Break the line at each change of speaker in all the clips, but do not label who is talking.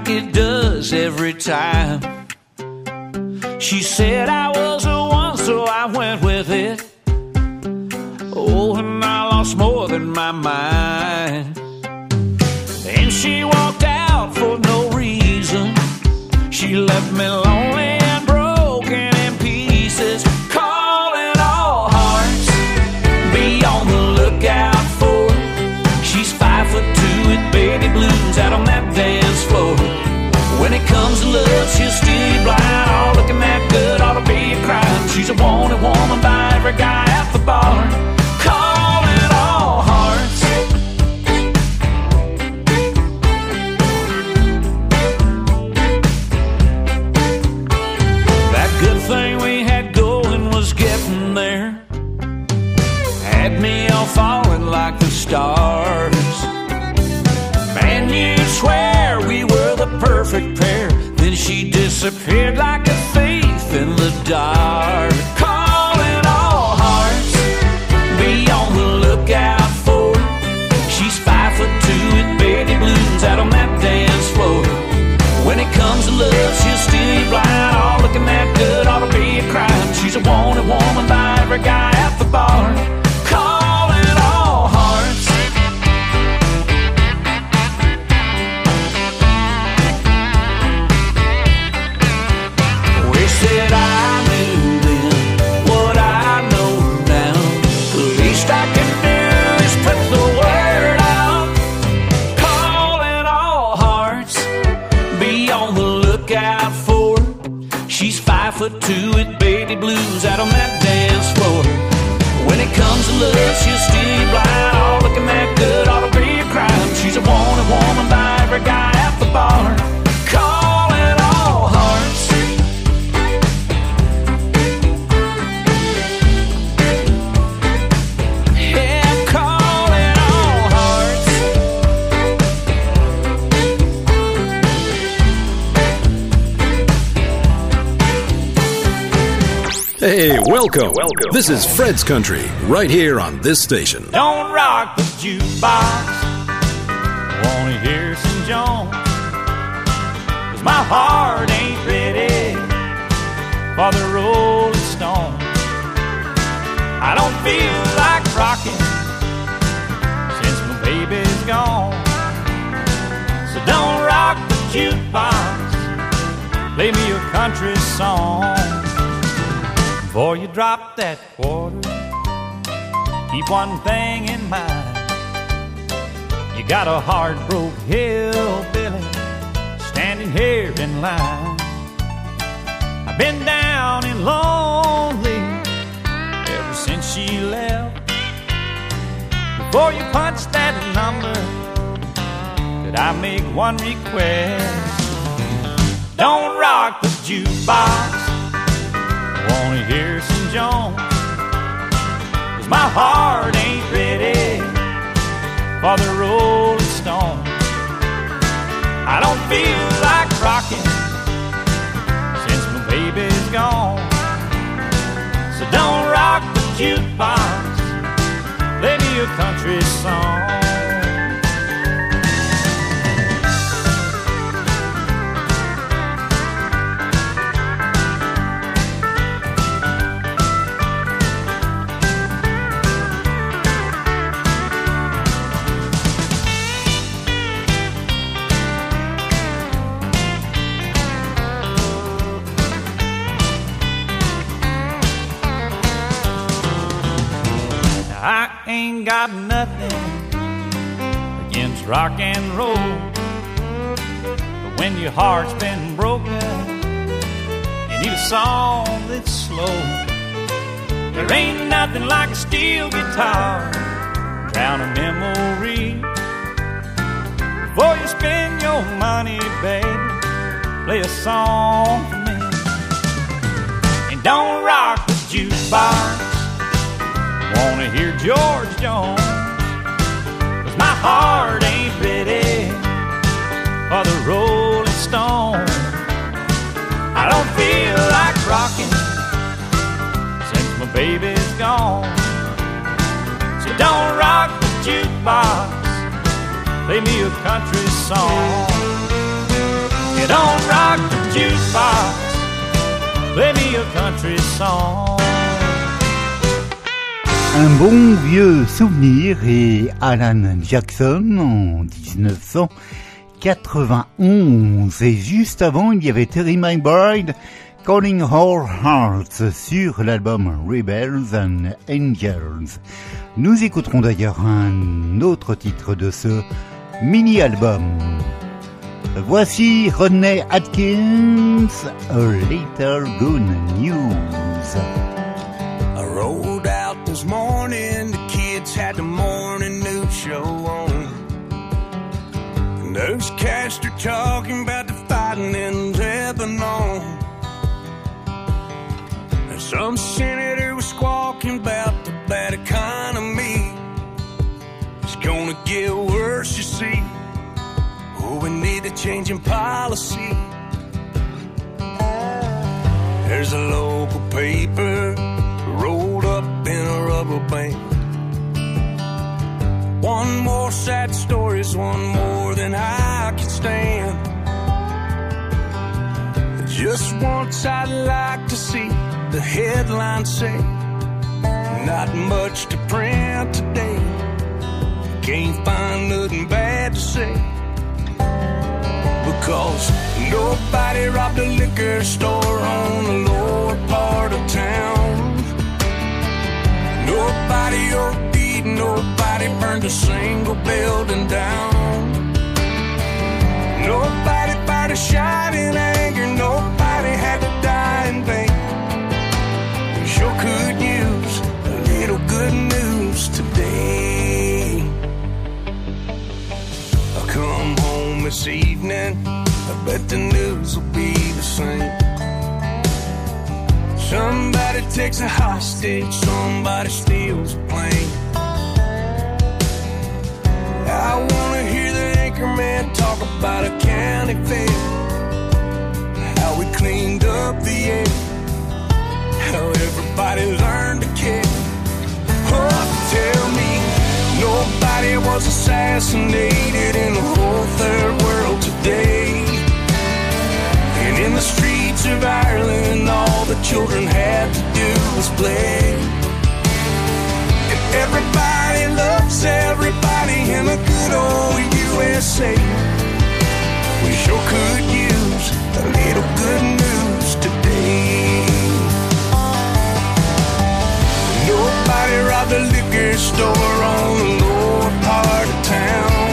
like it does every time. She said I steal you blind. Disappeared like a thief in the dark. Calling all hearts, be on the lookout for. She's five foot two with baby blues out on that dance floor. When it comes to love, she'll steal you blind. Oh, all looking that good ought to be a crime. She's a wanted woman by every guy at the bar.
Welcome. Welcome. This is Fred's Country, right here on this station.
Don't rock the jukebox. Wanna hear some Jones? Cause my heart ain't ready for the Rolling Stone. I don't feel like rocking since my baby's gone. So don't rock the jukebox. Play me a country song. Before you drop that quarter, keep one thing in mind. You got a hard broke hillbilly standing here in line. I've been down and lonely ever since she left. Before you punch that number, could I make one request? Don't rock the jukebox. Wanna hear some Jones. Cause my heart ain't ready for the Rolling Stone. I don't feel like rocking since my baby's gone. So don't rock the jukebox. Play me a country song. Ain't got nothing against rock and roll. But when your heart's been broken, you need a song that's slow. There ain't nothing like a steel guitar, drown a memory. Before you spend your money, baby, play a song for me. And don't rock the jukebox. Wanna hear George Jones? Cause my heart ain't ready for the Rolling Stone. I don't feel like rocking since my baby's gone. So don't rock the jukebox, play me a country song. You don't rock the jukebox, play me a country song.
Un bon vieux souvenir et Alan Jackson en 1991. Et juste avant, il y avait Terry McBride, Calling All Hearts sur l'album Rebels and Angels. Nous écouterons d'ailleurs un autre titre de ce mini-album. Voici Rodney Atkins, A Little Good News.
This morning, the kids had the morning news show on. And those cats are talking about the fighting in Lebanon. And some senator was squawking about the bad economy. It's gonna get worse, you see. Oh, we need a change in policy. There's a local paper in a rubber band. One more sad story is one more than I can stand. Just once I'd like to see the headline say, Not much to print today. Can't find nothing bad to say. Because nobody robbed a liquor store on the lower part of town. Nobody OD'd, nobody burned a single building down. Nobody fired a shot in anger, nobody had to die in vain. We sure could use a little good news today. I'll come home this evening, I bet the news will be the same. Takes a hostage, somebody steals a plane. I wanna hear the anchorman talk about a county fair. How we cleaned up the air. How everybody learned to care. Oh, tell me, nobody was assassinated in the whole third world today. And in the streets of Ireland, all the children had to do was play. And everybody loves everybody in a good old USA. We sure could use a little good news today. Nobody robbed a liquor store on the lower part of town.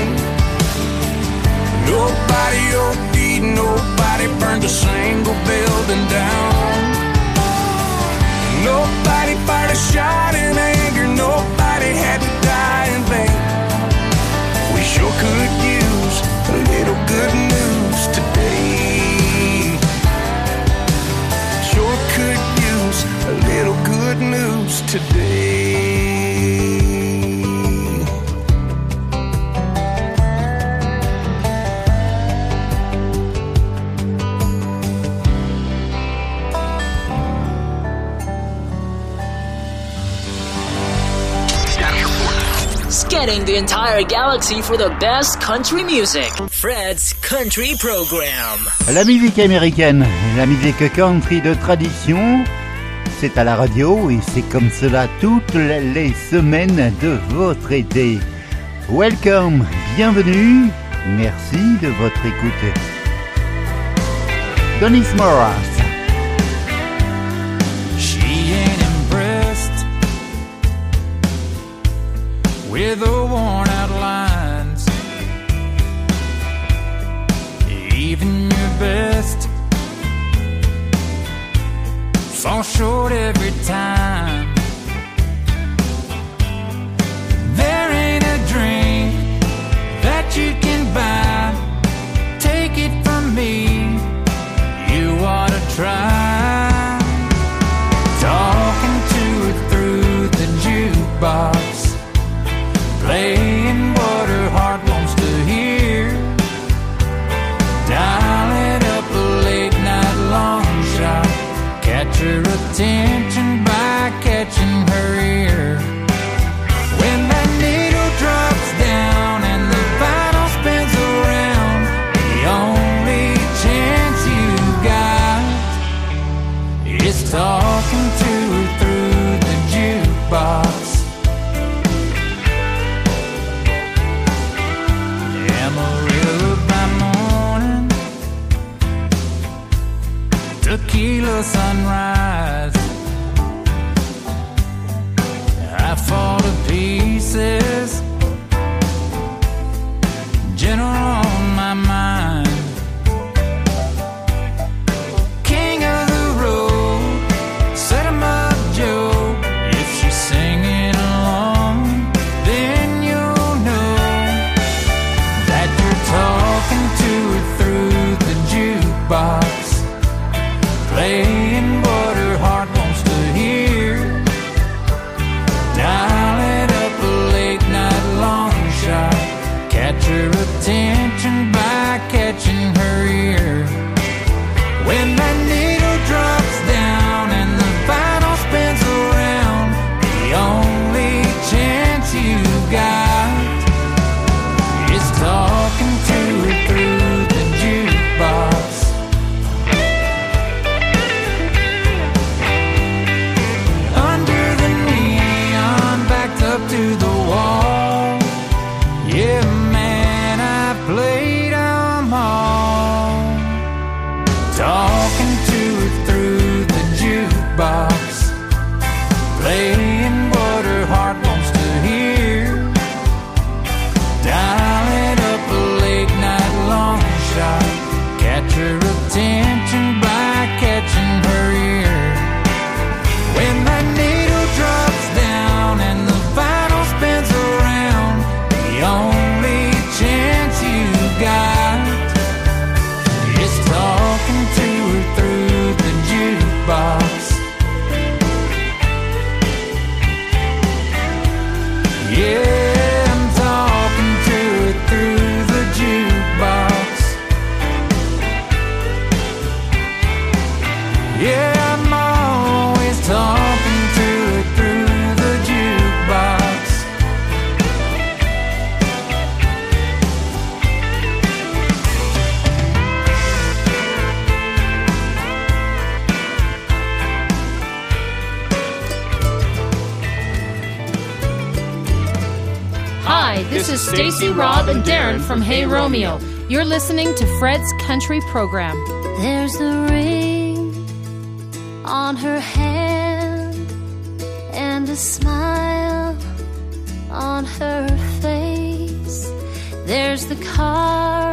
Nobody OD'd, nobody burned a single building down. Nobody fired a shot in anger, nobody had to die in vain. We sure could use a little good news today. Sure could use a little good news today.
Entire galaxy for the best country music. Fred's Country Program.
La musique américaine, la musique country de tradition, c'est à la radio et c'est comme cela toutes les semaines de votre été. Welcome, bienvenue, merci de votre écoute. Donis Morris.
With the worn out lines. Even your best fall short every time. sunrise. from
Hey Romeo. You're listening to Fred's Country Program.
There's a ring on her hand and a smile on her face. There's the car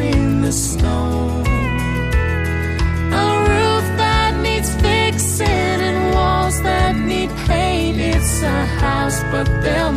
in the snow. A roof that needs fixing and walls that need paint. It's a house, but they'll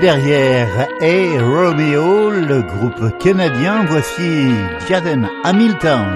derrière Hey Romeo, le groupe canadien, voici Jaden Hamilton.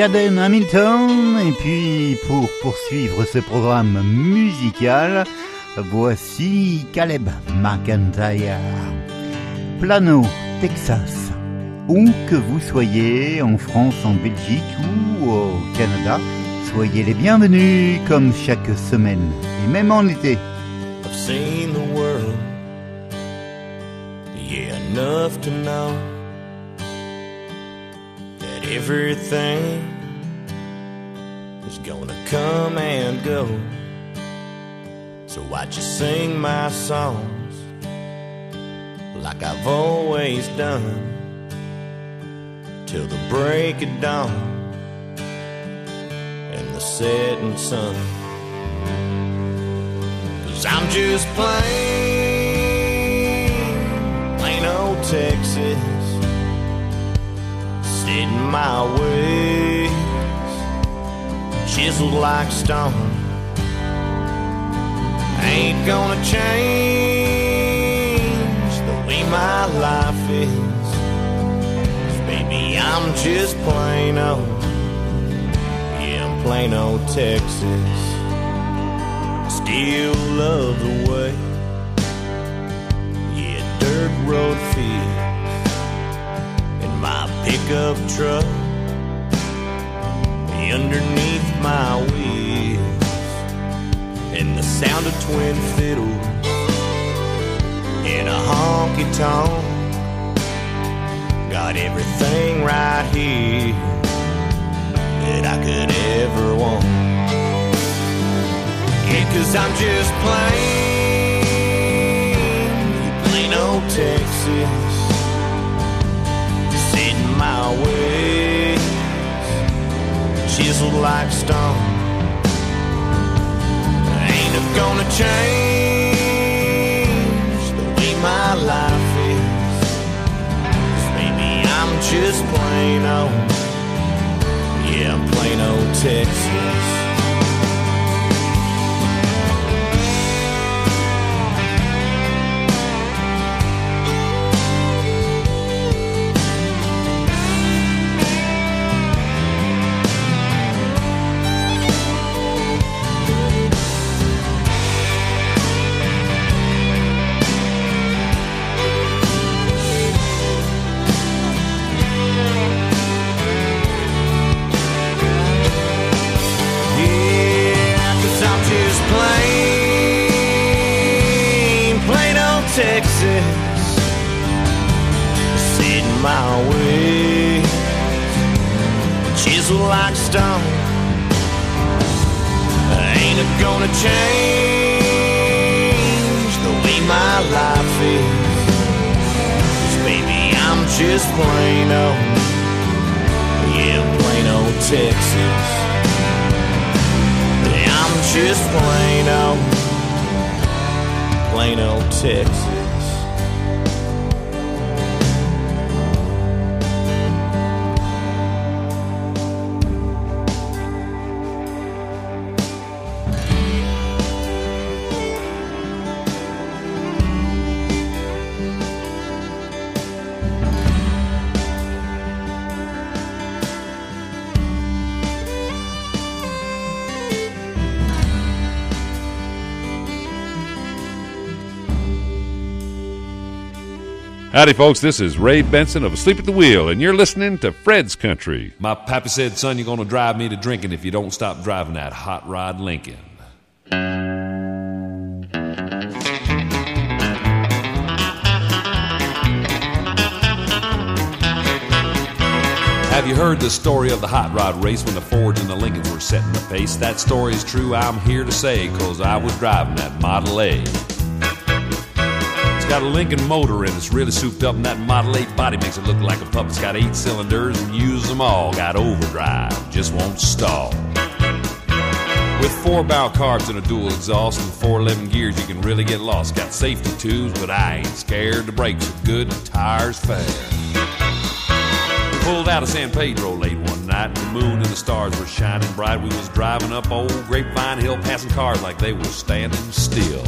Jaden Hamilton. Et puis, pour poursuivre ce programme musical, voici Caleb McIntyre. Plano, Texas. Où que vous soyez, en France, en Belgique ou au Canada, soyez les bienvenus comme chaque semaine, et même en été.
I've seen the world, yeah, enough to know everything is gonna come and go. So why you sing my songs like I've always done till the break of dawn and the setting sun. Cause I'm just plain, plain old Texas, sitting my ways, chiseled like stone. Ain't gonna change the way my life is. Baby, I'm just plain old, yeah, I'm plain old Texas still love the way. Yeah, dirt road feels pickup truck. Underneath my wheels, and the sound of twin fiddles. In a honky tonk. Got everything right here that I could ever want. Yeah, cause I'm just plain, plain old Texas, my ways, chiseled like stone. Ain't it gonna change the way my life is? 'Cause maybe I'm just plain old, yeah, plain old Texas. Chisel like stone. Ain't it gonna change the way my life is? 'Cause baby, I'm just plain old, yeah, plain old Texas. I'm just plain old, plain old Texas.
Howdy, folks. This is Ray Benson of Asleep at the Wheel, and you're listening to Fred's Country.
My pappy said, son, you're going to drive me to drinking if you don't stop driving that hot rod Lincoln. Have you heard the story of the hot rod race when the Fords and the Lincolns were setting the pace? That story is true, I'm here to say, cause I was driving that Model A. Got a Lincoln motor and it's really souped up, and that Model A body makes it look like a pup. It's got eight cylinders and use them all. Got overdrive, just won't stall. With four barrel carbs and a dual exhaust and 411 gears, you can really get lost. Got safety tubes, but I ain't scared. The brakes are good and the tires fair. We pulled out of San Pedro late one night, the moon and the stars were shining bright. We was driving up old Grapevine Hill, passing cars like they were standing still.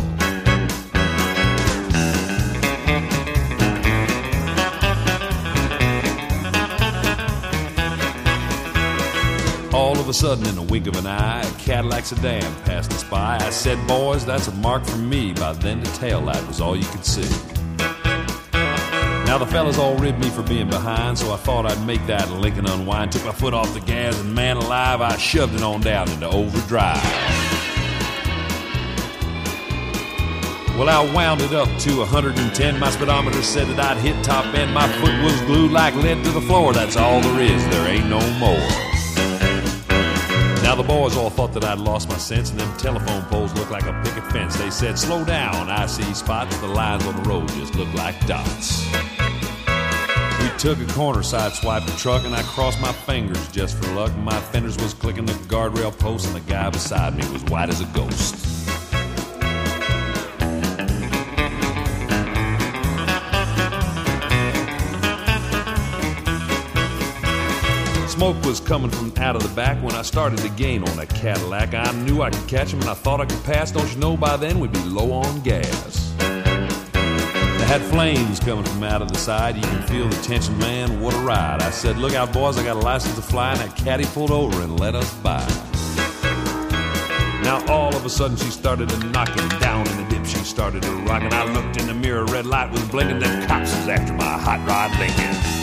A sudden, in the wink of an eye, a Cadillac sedan passed us by. I said, Boys, that's a mark for me. By then, the tail light was all you could see. Now, the fellas all ribbed me for being behind, so I thought I'd make that Lincoln unwind. Took my foot off the gas, and man alive, I shoved it on down into overdrive. Well, I wound it up to 110. My speedometer said that I'd hit top end. My foot was glued like lead to the floor. That's all there is, there ain't no more. Now, the boys all thought that I'd lost my sense, and them telephone poles looked like a picket fence. They said, Slow down, I see spots. The lines on the road just look like dots. We took a corner, side swiped the truck, and I crossed my fingers just for luck. My fenders was clicking the guardrail post, and the guy beside me was white as a ghost. Smoke was coming from out of the back when I started to gain on that Cadillac. I knew I could catch him and I thought I could pass. Don't you know by then we'd be low on gas? They had flames coming from out of the side. You can feel the tension, man. What a ride. I said, Look out, boys, I got a license to fly. And that caddy pulled over and let us by. Now all of a sudden she started to knock knocking down in the dip. She started to rock, and I looked in the mirror. Red light was blinking. Them cops was after my hot rod Lincoln.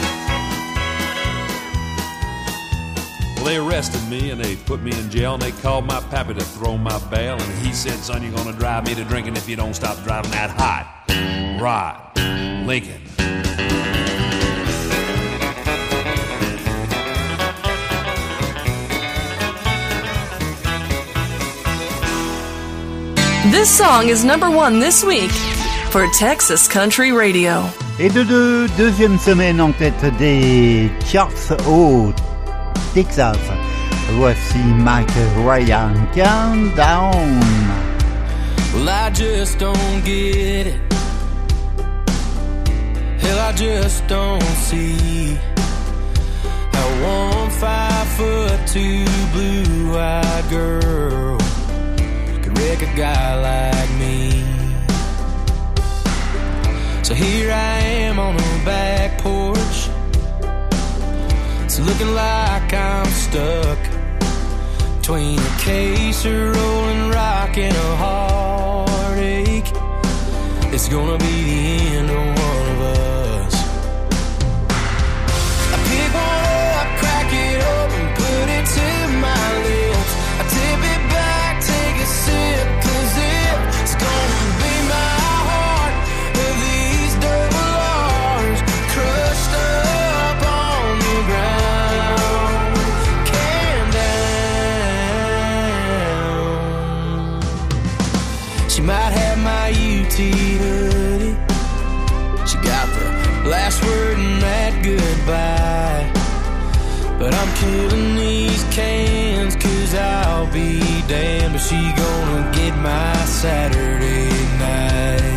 They arrested me and they put me in jail and they called my pappy to throw my bail. And he said, Son, you're gonna drive me to drinking if you don't stop driving that hot rod Lincoln.
This song is number one this week for Texas Country Radio.
Et de deux, deuxième semaine en tête des charts au Texas. Voici Mike Ryan, Can Down.
Well, I just don't get it. Hell, I just don't see how one five foot two blue eyed girl could wreck a guy like me. So here I am on the back porch. Looking like I'm stuck between a case of rolling rock and a heartache. It's gonna be the end of one She got the last word in that goodbye. But I'm killing these cans cause I'll be damned if she gonna get my Saturday night.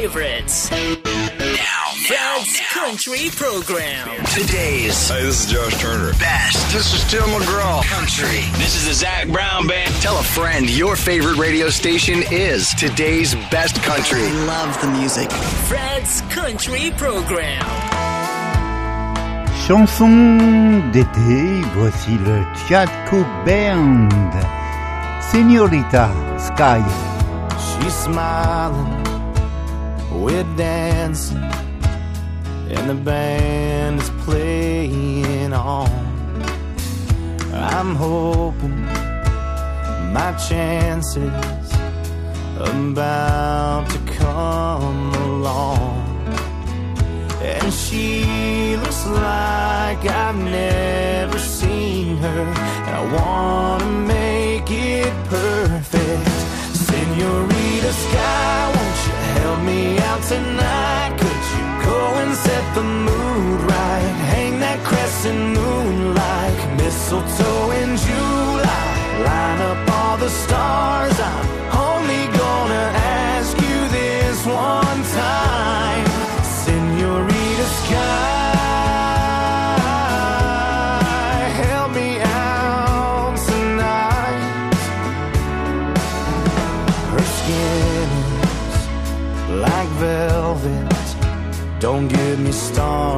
Favorites. Now, Fred's Country Program.
Today's. Hey, this is Josh Turner. Best. This is Tim McGraw. Country. This is the Zac Brown Band. Tell a friend your favorite radio station is today's best country. I
love the music. Fred's Country Program.
Chanson d'été, voici le Chad Cooke Band. Señorita Sky.
She's smiling, we're dancing, and the band is playing on. I'm hoping my chances about to come along. And she looks like I've never seen her. And I wanna make it perfect. Senorita Sky, won't you help me out tonight? Could you go and set the mood right? Hang that crescent moon like mistletoe in July. Line up all the stars. I'm only gonna ask you this one time. Get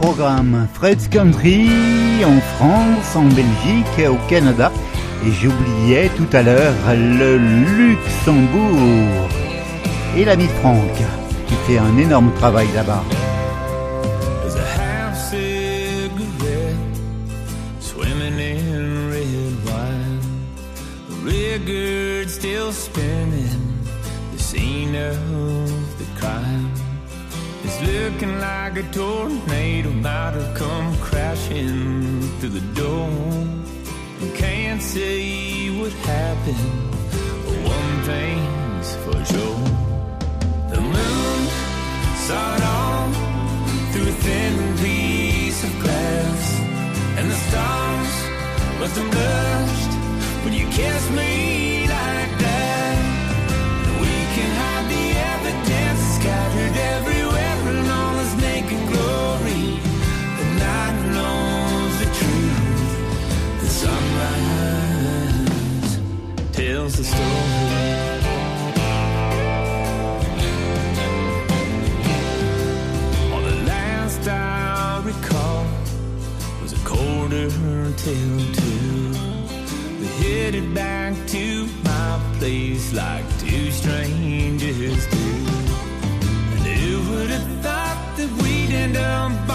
programme Fred's Country en France, en Belgique, au Canada. Et j'oubliais tout à l'heure le Luxembourg. Et l'ami Franck, qui fait un énorme travail là-bas.
Still the scene of the crime. Looking like a tornado might have come crashing through the door. We can't say what happened, but one thing's for sure. The moon saw it through a thin piece of glass. And the stars must have blushed when you kissed me like that. Strangers do. And who would have thought that we'd end up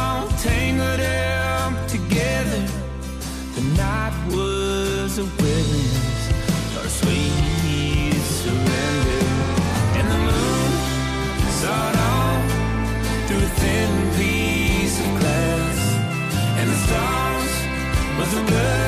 wonder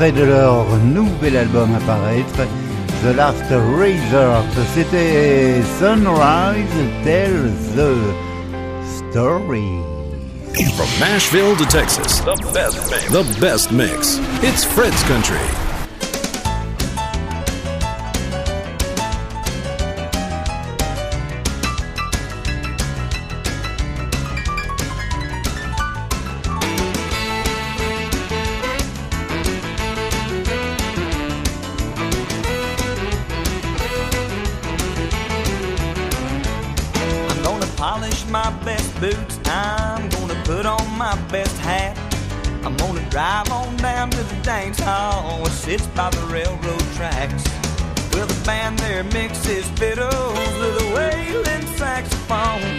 extrait de leur nouvel album à paraître, The Last Resort. C'était Sunrise Tells the Story.
From Nashville to Texas, the best mix. The best mix. It's Fred's Country.
Polish my best boots. I'm gonna put on my best hat. I'm gonna drive on down to the dance hall which sits by the railroad tracks. Well, the band there mixes fiddles with a wailing saxophone.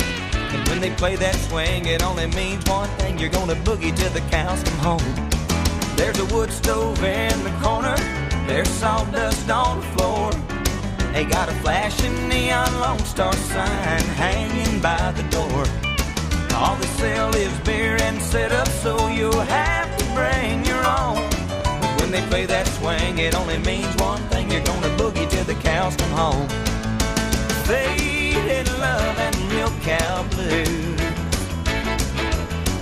And when they play that swing, it only means one thing you're gonna boogie till the cows come home. There's a wood stove in the corner, there's sawdust on the floor. They got a flashing neon Lone Star sign hanging by the door. All they sell is beer and setup, so you'll have to bring your own. But when they play that swing, it only means one thing: you're gonna boogie till the cows come home. Faded love and milk cow blues.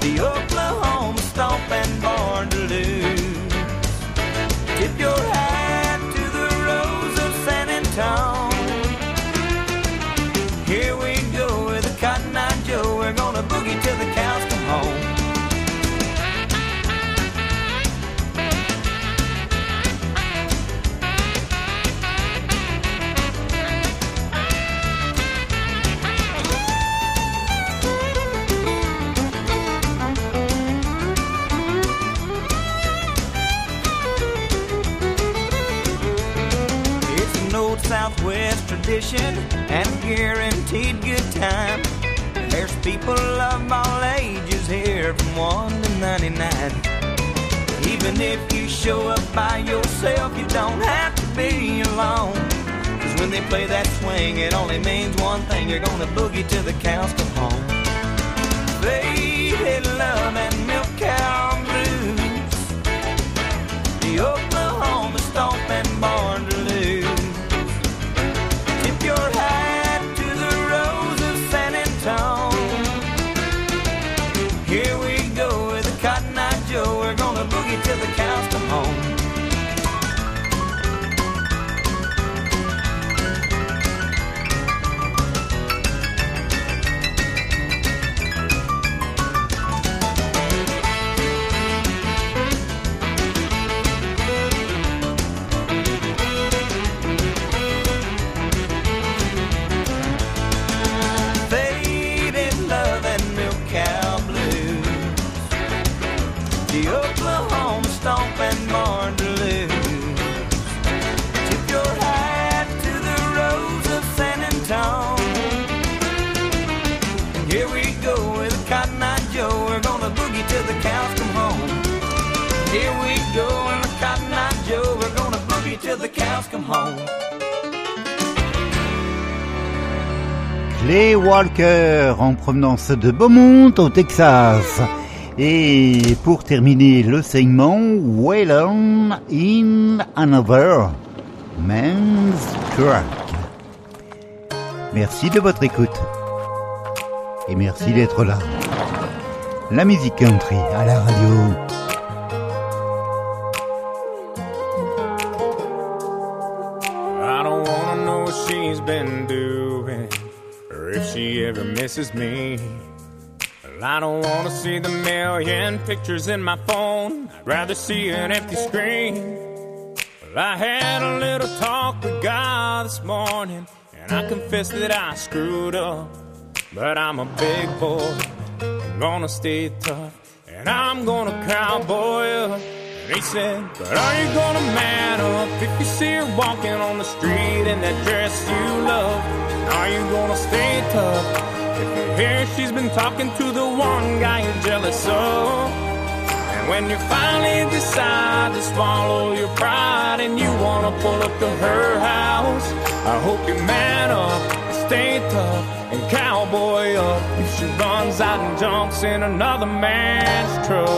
The Oklahoma stomping born to lose. And guaranteed good time. There's people of all ages here from 1 to 99. Even if you show up by yourself, you don't have to be alone. Cause when they play that swing, it only means one thing you're gonna boogie till the cows come home. Faded love
Clay Walker en provenance de Beaumont au Texas.
Et pour terminer le segment, Waylon in Another Man's Truck. Merci de votre écoute. Et merci d'être là. La musique country à la radio.
Misses me. Well, I don't wanna see the million pictures in my phone. I'd rather see an empty screen. Well, I had a little talk with God this morning, and I confess that I screwed up. But I'm a big boy, I'm gonna stay tough, and I'm gonna cowboy up. And he said, But are you gonna man up if you see her walking on the street in that dress you love? Are you gonna stay tough hear she's been talking to the one guy you're jealous of? And when you finally decide to swallow your pride and you wanna pull up to her house, I hope you man up, stay tough, and cowboy up if she runs out and jumps in another man's truck.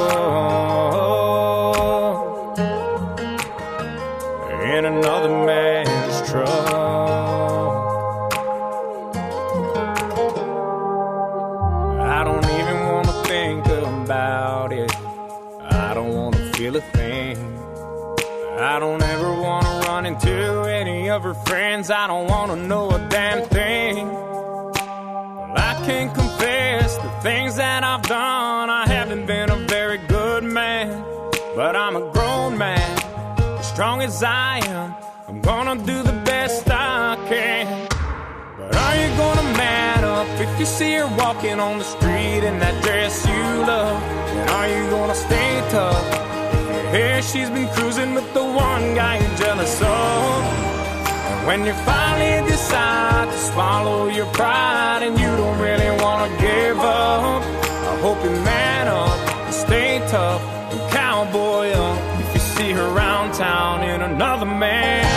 In another man's truck. Of her friends. I don't wanna know a damn thing. Well, I can confess the things that I've done. I haven't been a very good man, but I'm a grown man. As strong as I am, I'm gonna do the best I can. But are you gonna man up if you see her walking on the street in that dress you love? And are you gonna stay tough? Hear she's been cruising with the one guy you're jealous of. When you finally decide to swallow your pride and you don't really wanna give up, I hope you man up and stay tough and cowboy up. If you see her around town in another man's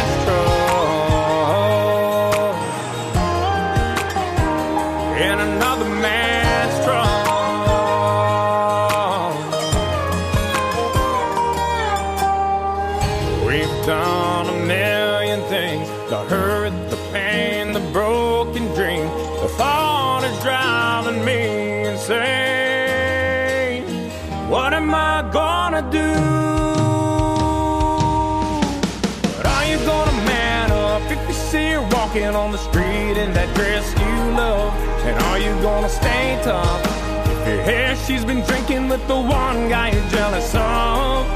in that dress you love? And are you gonna stay tough if hear she's been drinking with the one guy you're jealous of?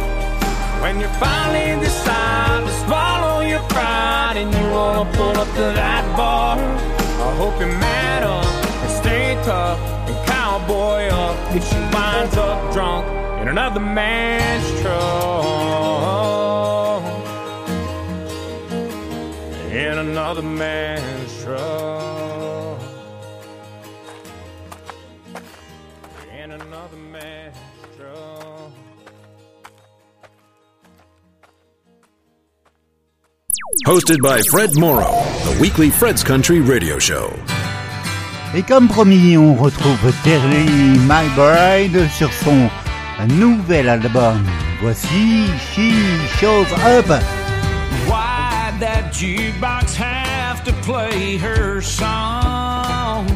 When you finally decide to swallow your pride and you wanna pull up to that bar, I hope you man up and stay tough and cowboy up if she winds up drunk in another man's truck. In another man's truck. In another man's truck.
Hosted by Fred Morrow, the weekly Fred's Country radio show.
Et comme promis, on retrouve Terry McBride sur son nouvel album. Voici She Shows Up.
Why'd that jukebox have to play her song?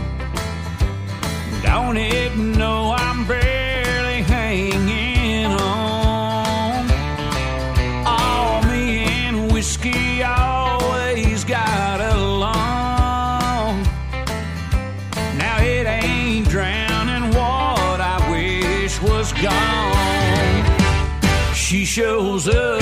Don't it know I'm barely hanging on? All me and whiskey always got along. Now it ain't drowning what I wish was gone. She shows up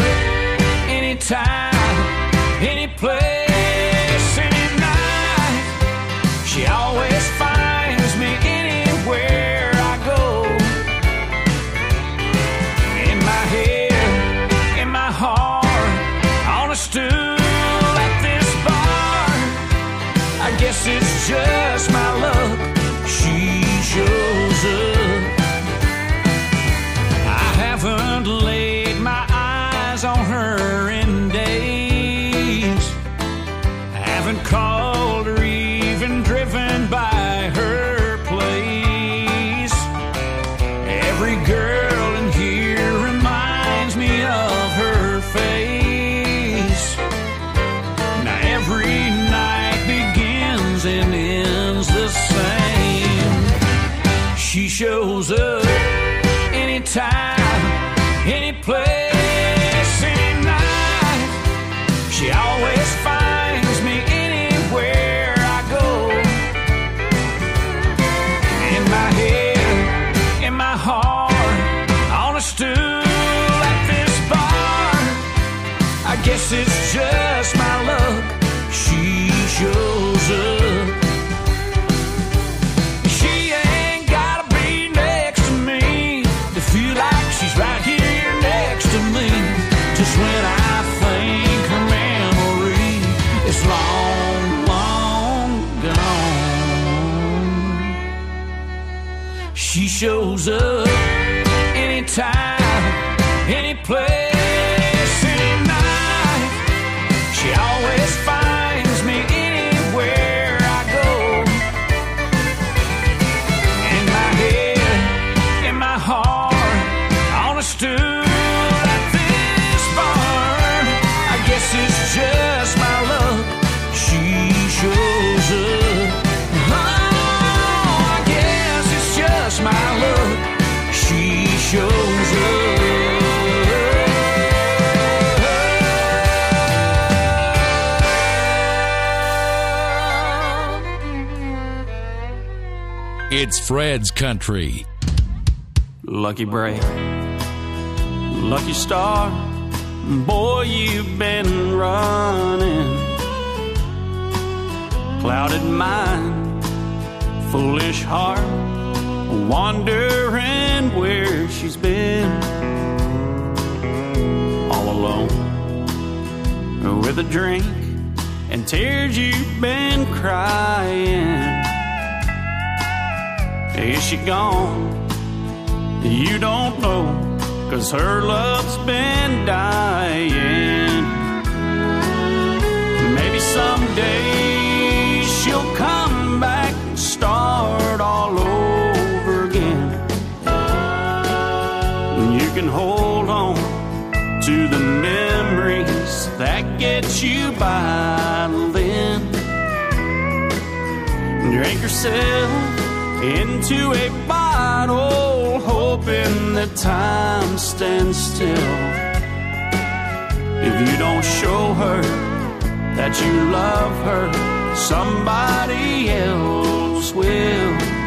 shows
Fred's Country.
Lucky break, lucky star, boy, you've been running. Clouded mind, foolish heart, wondering where she's been. All alone, with a drink and tears you've been crying. Is she gone? You don't know, cause her love's been dying. Maybe someday she'll come back and start all over again. And you can hold on to the memories that get you by then. Drink yourself into a bottle, hoping that time stands still. If you don't show her that you love her, somebody else will.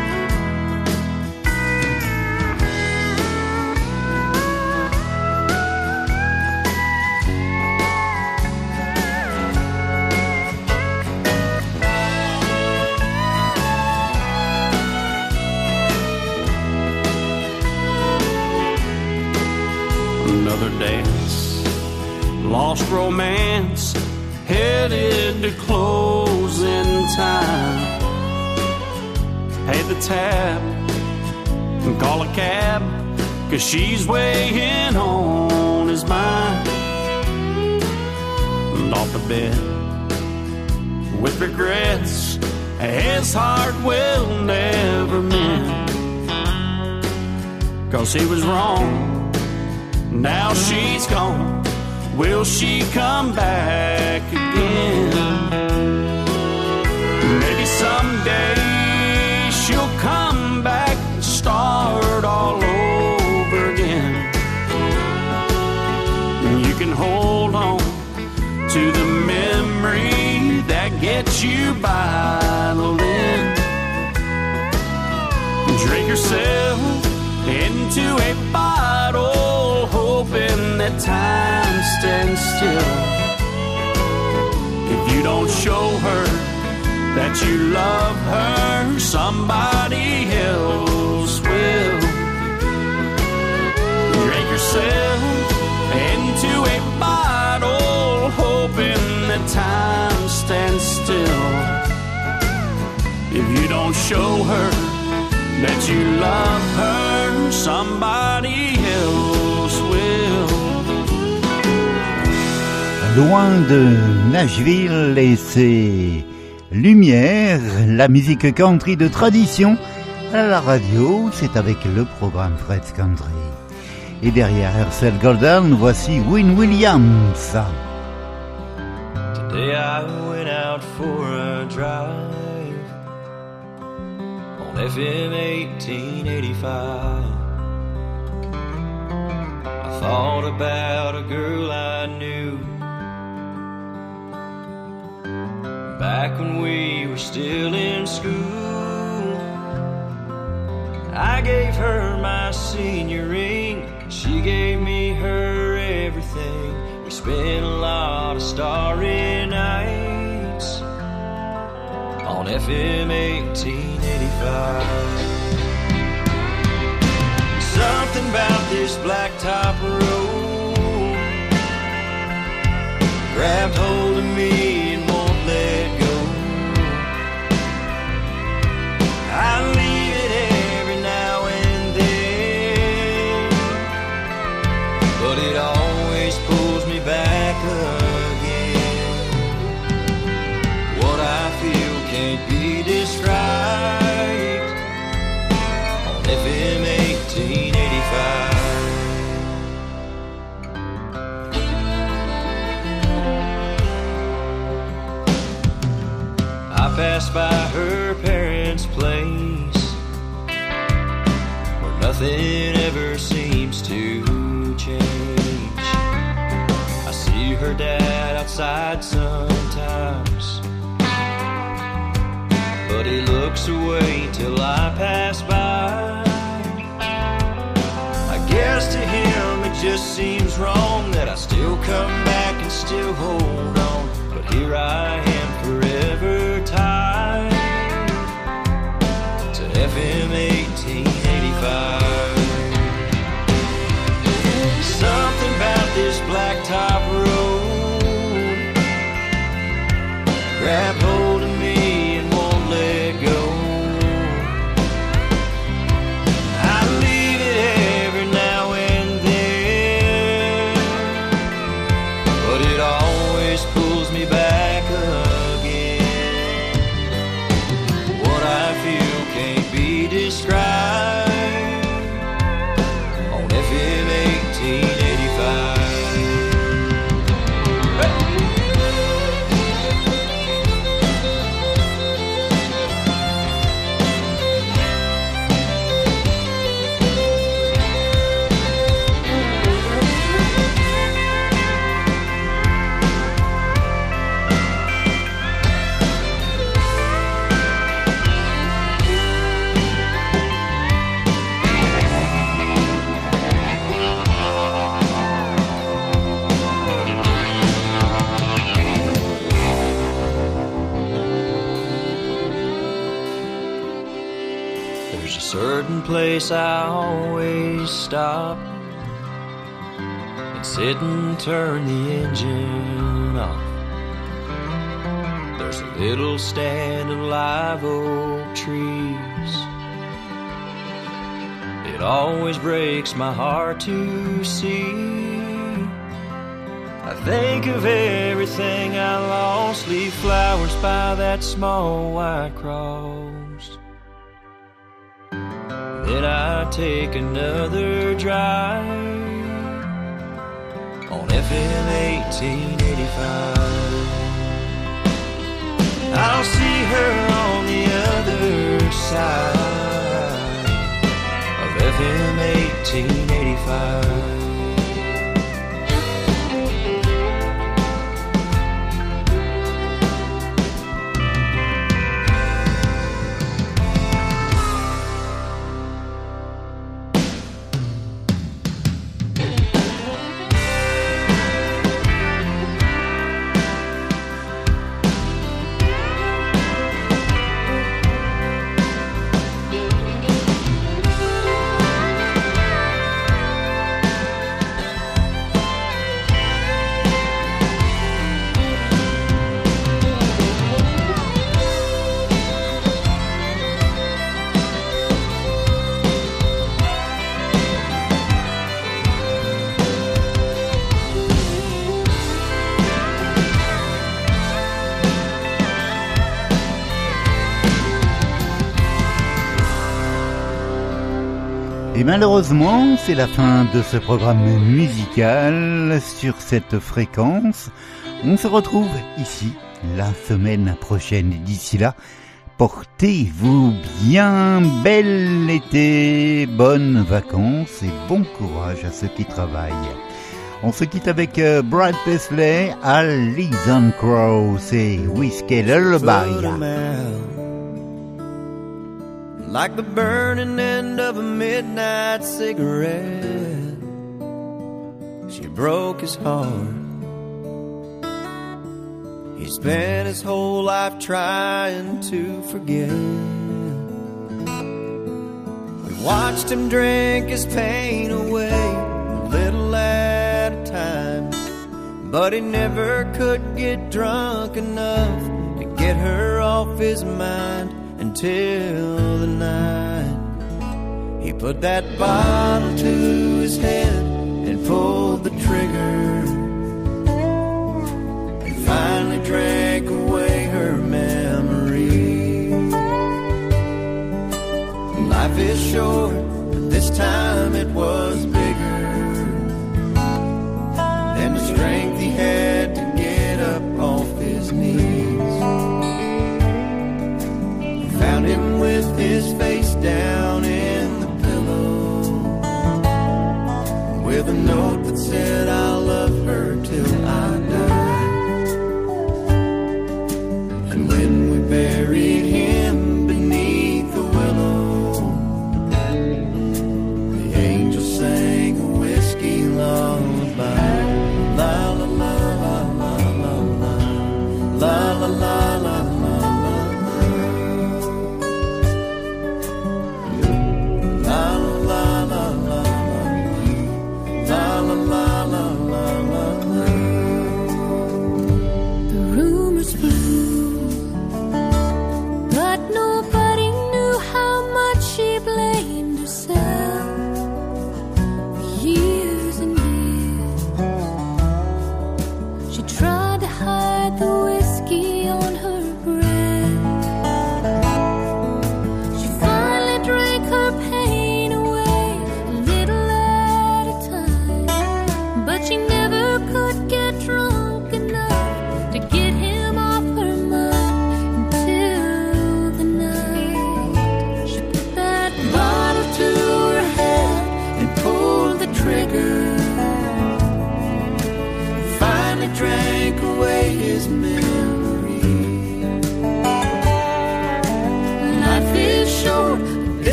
Another dance, lost romance, headed to closing time. Pay the tab and call a cab, cause she's weighing on his mind. And off the bed with regrets, his heart will never mend. Cause he was wrong. Now she's gone. Will she come back again? Maybe someday she'll come back and start all over again. You can hold on to the memory that gets you by the. Drink yourself into a bottle, hoping that time stands still. If you don't show her that you love her, somebody else will. Drink yourself into a bottle, hoping that time stands still. If you don't show her that you love her, somebody else
Loin de Nashville et ses lumières, la musique country de tradition À la radio, c'est avec le programme Fred's Country. Et derrière Herschel Golden, voici Win Williams.
Today I went out for a drive on FM 1885. I thought about a girl I knew back when we were still in school. I gave her my senior ring, she gave me her everything. We spent a lot of starry nights on FM 1885. Something about this blacktop road grabbed hold of me be described on FM 1885. I passed by her parents' place where nothing ever seems to change. I see her dad outside till I pass by. I guess to him it just seems wrong that I still come back and still hold on. But here I am place I always stop and sit and turn the engine off. There's a little stand of live oak trees. It always breaks my heart to see. I think of everything I lost, leave flowers by that small white cross. Then I take another drive on FM 1885. I'll see her on the other side of FM 1885.
Et malheureusement, c'est la fin de ce programme musical sur cette fréquence. On se retrouve ici la semaine prochaine. Et d'ici là, portez-vous bien, bel été, bonnes vacances et bon courage à ceux qui travaillent. On se quitte avec euh, Brad Paisley, Alison Crow, c'est Whiskey Lullaby.
Like the burning end of a midnight cigarette. She broke his heart. He spent his whole life trying to forget. We watched him drink his pain away, a little at a time. But he never could get drunk enough to get her off his mind until the night he put that bottle to his head and pulled the trigger and finally drank away her memory. Life is short, but this time it was bigger than the strength he had